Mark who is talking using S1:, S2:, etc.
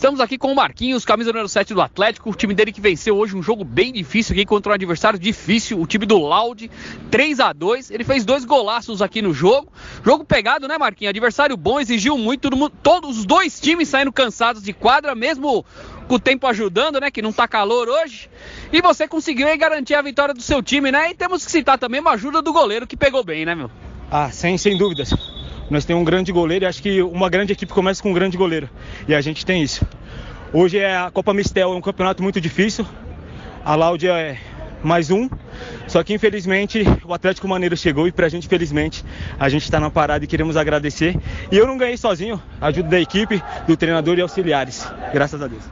S1: Estamos aqui com o Marquinhos, camisa número 7 do Atlético, o time dele que venceu hoje um jogo bem difícil aqui contra um adversário difícil, o time do Laude, 3 a 2 Ele fez dois golaços aqui no jogo. Jogo pegado, né, Marquinhos? Adversário bom, exigiu muito, mundo, todos os dois times saindo cansados de quadra, mesmo com o tempo ajudando, né, que não tá calor hoje. E você conseguiu aí garantir a vitória do seu time, né? E temos que citar também uma ajuda do goleiro que pegou bem, né, meu?
S2: Ah, sem, sem dúvidas. Nós temos um grande goleiro e acho que uma grande equipe começa com um grande goleiro. E a gente tem isso. Hoje é a Copa Mistel, é um campeonato muito difícil. A Laudia é mais um. Só que infelizmente o Atlético Maneiro chegou e pra gente, felizmente, a gente está na parada e queremos agradecer. E eu não ganhei sozinho, ajuda da equipe, do treinador e auxiliares. Graças a Deus.